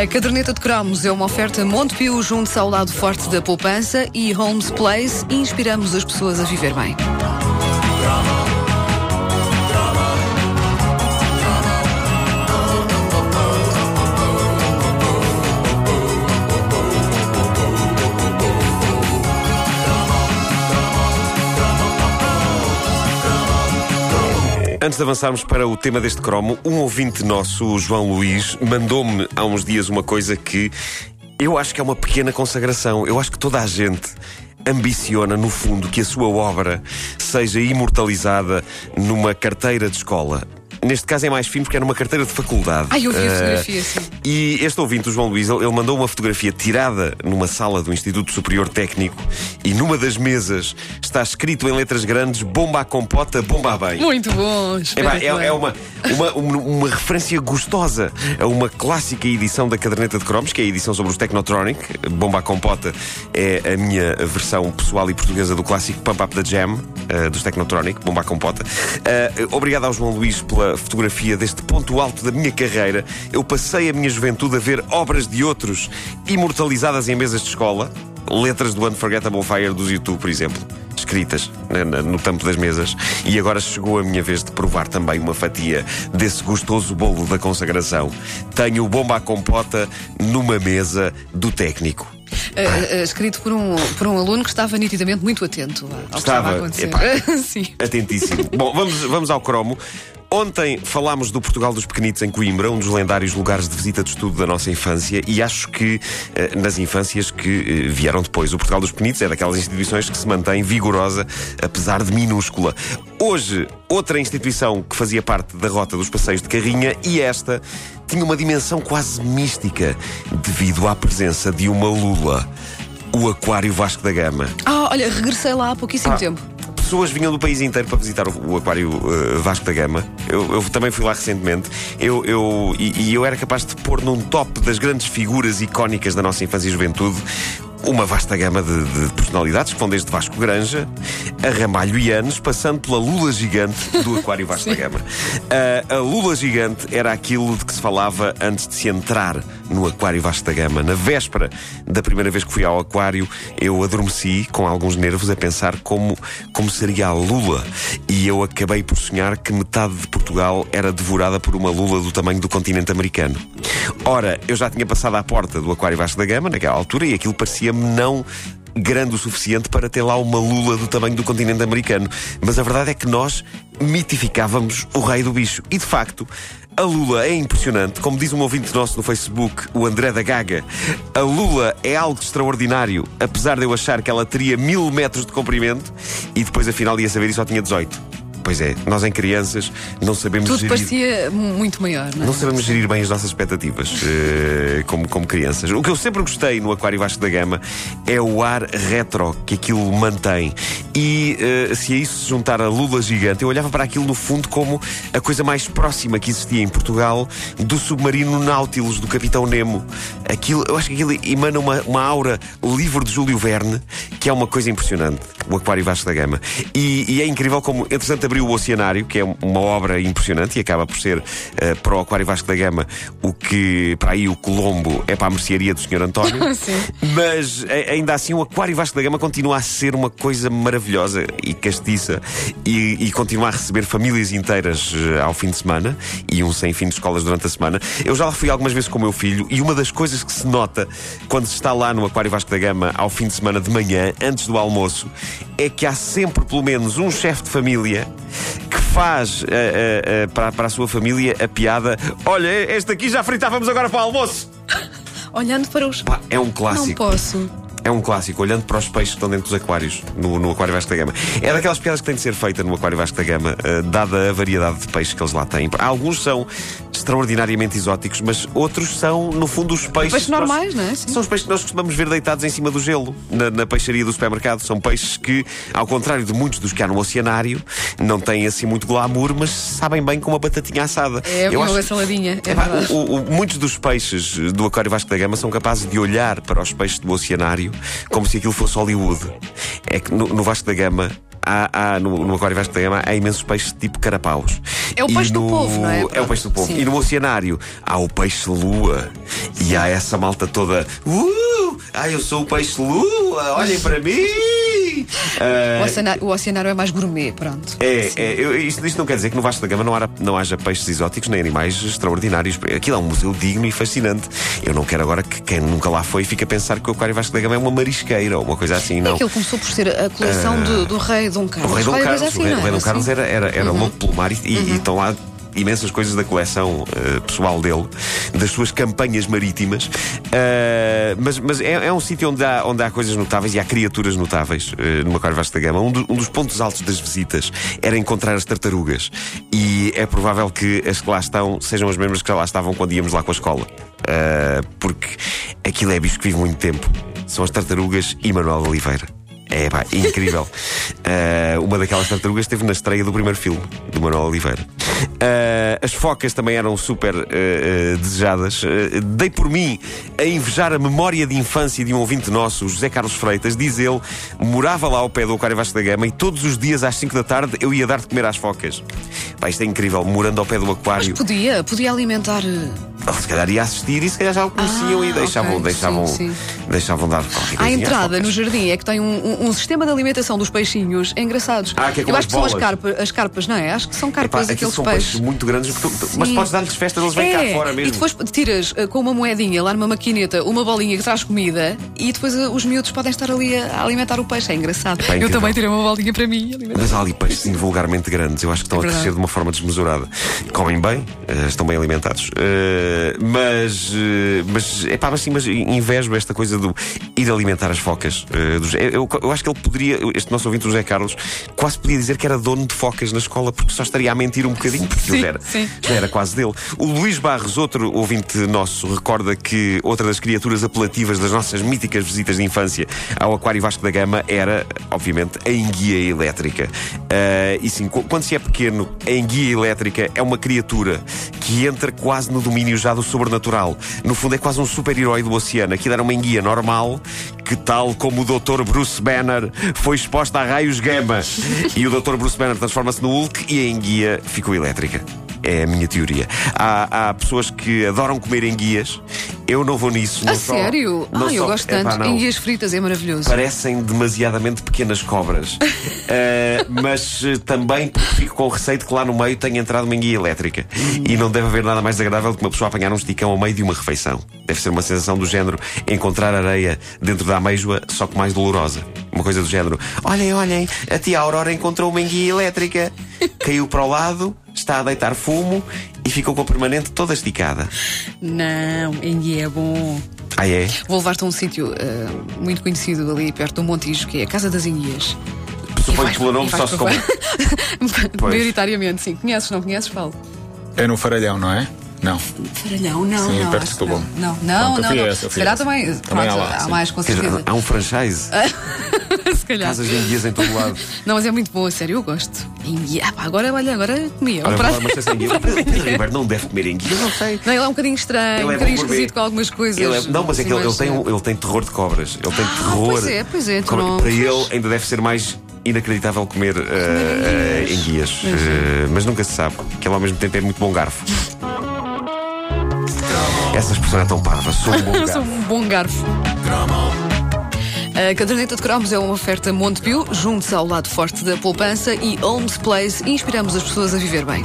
A caderneta de cromos é uma oferta Montepio junto ao lado forte da poupança e Homes Place. Inspiramos as pessoas a viver bem. De avançarmos para o tema deste cromo, um ouvinte nosso, o João Luís, mandou-me há uns dias uma coisa que eu acho que é uma pequena consagração. Eu acho que toda a gente ambiciona, no fundo, que a sua obra seja imortalizada numa carteira de escola. Neste caso é mais fino porque é numa carteira de faculdade. Ai, eu vi a Uh, fotografia, sim. E este ouvinte, o João Luís, ele mandou uma fotografia tirada numa sala do Instituto Superior Técnico e numa das mesas está escrito em letras grandes bomba à compota, bomba a bem. Muito bom. Epá, é, é uma, uma, uma, uma referência gostosa a uma clássica edição da caderneta de cromos, que é a edição sobre os Technotronic. Bomba à Compota é a minha versão pessoal e portuguesa do clássico Pump Up the Jam, eh, dos Technotronic, Bomba à Compota. Eh, obrigado ao João Luís pela fotografia deste ponto alto da minha carreira. Eu passei a minha juventude a ver obras de outros imortalizadas em mesas de escola. Letras do Unforgettable Fire dos YouTube, por exemplo escritas no tampo das mesas e agora chegou a minha vez de provar também uma fatia desse gostoso bolo da consagração. Tenho o bomba à compota numa mesa do técnico. Uh, uh, escrito por um, por um aluno que estava nitidamente muito atento ao que Estava, estava a acontecer. epá. sim. Atentíssimo. Bom, vamos, vamos ao cromo. Ontem falámos do Portugal dos Pequenitos em Coimbra, um dos lendários lugares de visita de estudo da nossa infância, e acho que eh, nas infâncias que eh, vieram depois. O Portugal dos Pequenitos é daquelas instituições que se mantém vigorosa, apesar de minúscula. Hoje, outra instituição que fazia parte da rota dos passeios de carrinha, e esta tinha uma dimensão quase mística, devido à presença de uma lula. O Aquário Vasco da Gama. Ah, olha, regressei lá há pouquíssimo Ah. tempo. Pessoas vinham do país inteiro para visitar o, o Aquário eh, Vasco da Gama. Eu, eu também fui lá recentemente. Eu, eu- e, e eu era capaz de pôr num top das grandes figuras icónicas da nossa infância e juventude uma vasta gama de, de personalidades que vão desde Vasco Granja a Ramalho Ianes, passando pela Lula Gigante do Aquário Vasco da Gama. Ah, a Lula Gigante era aquilo de que se falava antes de se entrar no Aquário Vasco da Gama. Na véspera da primeira vez que fui ao Aquário, eu adormeci com alguns nervos a pensar como, como seria a Lula. E eu acabei por sonhar que metade de Portugal era devorada por uma Lula do tamanho do continente americano. Ora, eu já tinha passado à porta do Aquário Vasco da Gama naquela altura e aquilo parecia-me não grande o suficiente para ter lá uma lula do tamanho do continente americano. Mas a verdade é que nós mitificávamos o rei do bicho. E de facto, a lula é impressionante. Como diz um ouvinte nosso no Facebook, o André da Gaga, a lula é algo extraordinário, apesar de eu achar que ela teria mil metros de comprimento e depois afinal ia saber e só tinha 18. Pois é, nós em crianças não sabemos Tudo gerir. parecia mu- muito maior, não é? Não sabemos gerir bem as nossas expectativas eh, como, como crianças. O que eu sempre gostei no Aquário Vasco da Gama é o ar retro que aquilo mantém. E eh, se a isso se juntar a Lula gigante, eu olhava para aquilo no fundo como a coisa mais próxima que existia em Portugal do submarino Nautilus do Capitão Nemo. Aquilo, eu acho que aquilo emana uma, uma aura livre de Júlio Verne, que é uma coisa impressionante. O Aquário Vasco da Gama. E, e é incrível como, entretanto, abriu o Oceanário, que é uma obra impressionante e acaba por ser eh, para o Aquário Vasco da Gama o que para aí o Colombo é para a mercearia do Sr. António. Sim. Mas ainda assim o Aquário Vasco da Gama continua a ser uma coisa maravilhosa e castiça e, e continua a receber famílias inteiras eh, ao fim de semana e um sem fim de escolas durante a semana. Eu já lá fui algumas vezes com o meu filho e uma das coisas que se nota quando se está lá no Aquário Vasco da Gama ao fim de semana de manhã, antes do almoço, é que há sempre pelo menos um chefe de família que faz eh, eh, eh, para, para a sua família a piada: Olha, este aqui já fritávamos agora para o almoço. Olhando para os. Pá, é um Não clássico. posso. É um clássico, olhando para os peixes que estão dentro dos aquários, no, no Aquário Vasco da Gama. É daquelas piadas que tem de ser feita no Aquário Vasco da Gama, eh, dada a variedade de peixes que eles lá têm. Alguns são extraordinariamente exóticos, mas outros são, no fundo, os peixes. Peixes nós- normais, não é? Sim. São os peixes que nós costumamos ver deitados em cima do gelo, na, na peixaria do supermercado. São peixes que, ao contrário de muitos dos que há no oceanário, não têm assim muito glamour, mas sabem bem com uma batatinha assada. É Eu uma acho- saladinha, é Epá, verdade. o- o- muitos dos peixes do Aquário Vasco da Gama são capazes de olhar para os peixes do oceanário como se aquilo fosse Hollywood. É que no, no Vasco da Gama há, há no, no Aquário Vasco da Gama há imensos peixes tipo carapaus. É o E peixe do no- povo, não é? É o peixe do povo. Sim. E no oceanário há o peixe lua. E há essa malta toda. Uh! Ah, eu sou o peixe lua, olhem para mim! Ah, O oceanário, o oceanário é mais gourmet, pronto. é, é, eu- isto, isto não quer dizer que no Vasco da Gama não, hara- não haja peixes exóticos nem animais extraordinários. Aquilo é um museu digno e fascinante. Eu não quero agora que quem nunca lá foi fique a pensar que o Aquário Vasco da Gama é uma marisqueira ou uma coisa assim, não. Aquilo começou por ser a coleção do, do rei Dom Carlos. O rei Dom Carlos, assim, o rei, o rei era Dom Carlos assim? era, era, era louco pelo mar e, e- e estão lá imensas coisas da coleção eh, pessoal dele, das suas campanhas marítimas. Eh, mas mas é, é um sítio onde há, onde há coisas notáveis e há criaturas notáveis uh, no Aquário Vasco da Gama. Um, do- um dos pontos altos das visitas era encontrar as tartarugas. E é provável que as que lá estão sejam as mesmas que já lá estavam quando íamos lá com a escola. Eh, porque aquilo é bicho que vive muito tempo. São as tartarugas e Manuel Oliveira. É pá, incrível. Ah, uma daquelas tartarugas esteve na estreia do primeiro filme, do Manuel Oliveira. Ah, as focas também eram super ah, desejadas. Dei por mim a invejar a memória de infância de um ouvinte nosso, José Carlos Freitas. Diz ele, morava lá ao pé do Aquário Vasco da Gama e todos os dias às 5 da tarde eu ia dar de comer às focas. Pá, isto é incrível, morando ao pé do aquário. Podia, podia alimentar. Se calhar ia assistir e se calhar já o conheciam Ah, e deixavam, ok. deixavam, Sim, sim. deixavam dar qualquer às entrada no jardim é que tem um, um- sistema de alimentação dos peixinhos engraçados. Ah, que é Eu acho que são as, bolas. carpa- as carpas, não é? Acho que são Epá, carpas aquilo aqueles são peixes. peixes muito grandes, tu- mas podes dar-lhes festas, eles vêm cá É, fora mesmo. E depois tiras eh, com uma moedinha lá numa maquineta uma bolinha que traz comida e depois eh, os miúdos podem estar ali a a alimentar o peixe. É engraçado. Epá, Eu também tirei uma bolinha para mim. Mas há ali peixes invulgarmente grandes, eu acho que estão É a crescer de uma forma desmesurada. Comem bem, eh, estão bem alimentados. Eh, mas, eh, mas, epá, mas sim, mas invejo esta coisa do ir alimentar as focas. eh, dos- eu, eu- acho que ele poderia, este nosso ouvinte, o José Carlos, quase podia dizer que era dono de focas na escola, porque só estaria a mentir um bocadinho, porque Sim, já era, sim. já era quase dele. O Luís Barros, outro ouvinte nosso, recorda que outra das criaturas apelativas das nossas míticas visitas de infância ao Aquário Vasco da Gama era, obviamente, a enguia elétrica. Ah, e sim, qu- quando se é pequeno, a enguia elétrica é uma criatura que entra quase no domínio já do sobrenatural. No fundo, é quase um super-herói do oceano. Aquilo era uma enguia normal que, tal como o Dr. Bruce Banner, foi exposta a raios gama. E o Dr. Bruce Banner transforma-se no Hulk e a enguia ficou elétrica. É a minha teoria. Há, há pessoas que adoram comer enguias. Eu não vou nisso. A não só- sério? não Ah, eu só- gosto Epá, tanto. não. Enguias fritas é maravilhoso. Parecem demasiadamente pequenas cobras. Eh, mas eh, também porque fico com receio de que lá no meio tenha entrado uma enguia elétrica. E não deve haver nada mais agradável do que uma pessoa apanhar um esticão ao meio de uma refeição. Deve ser uma sensação do género encontrar areia dentro da ameijoa, só que mais dolorosa. Uma coisa do género: olhem, olhem, a tia Aurora encontrou uma enguia elétrica. Caiu para o lado, está a deitar fumo e ficou com a permanente toda esticada. Não, enguia é bom. Ah, é? Vou levar-te a um sítio eh, muito conhecido ali perto do Montijo, que é a Casa das Enguias. Suponho que pelo nome e só se. Pois. Maioritariamente, sim. Conheces, não conheces, Paulo? É no Faralhão, não é? Não. Faralhão, não, Sim, não. perto de Colombo. Não, não, não. não. essa, eu Se calhar também, Também pronto, há lá, há mais, com certeza. há um franchise. Se calhar. Casas de enguias em todo lado. Não, mas é muito bom, a sério, eu gosto. Enguia. Ah, pá, agora, olha, agora comia. Olha, Um prato. uma chance enguia. Pedro Ribeiro não deve comer enguia, não sei. Não, ele é um bocadinho estranho, Ele um é bocadinho bom gourmet. esquisito com algumas coisas. Ele é- não, mas é que ele, ele tem, um- ele tem terror de cobras. Ele tem terror. pois é, pois é, Cobra- não- Para ele ainda deve ser mais inacreditável comer eh, eh, enguias. Eh, mas nunca se sabe. Que ele ao mesmo tempo é muito bom garfo. Essa expressão é tão parva. Sou um bom Eu sou garfo. um bom garfo. A caderneta de cromos é uma oferta Montepio, junto ao lado forte da poupança e Holmes Place, inspiramos as pessoas a viver bem.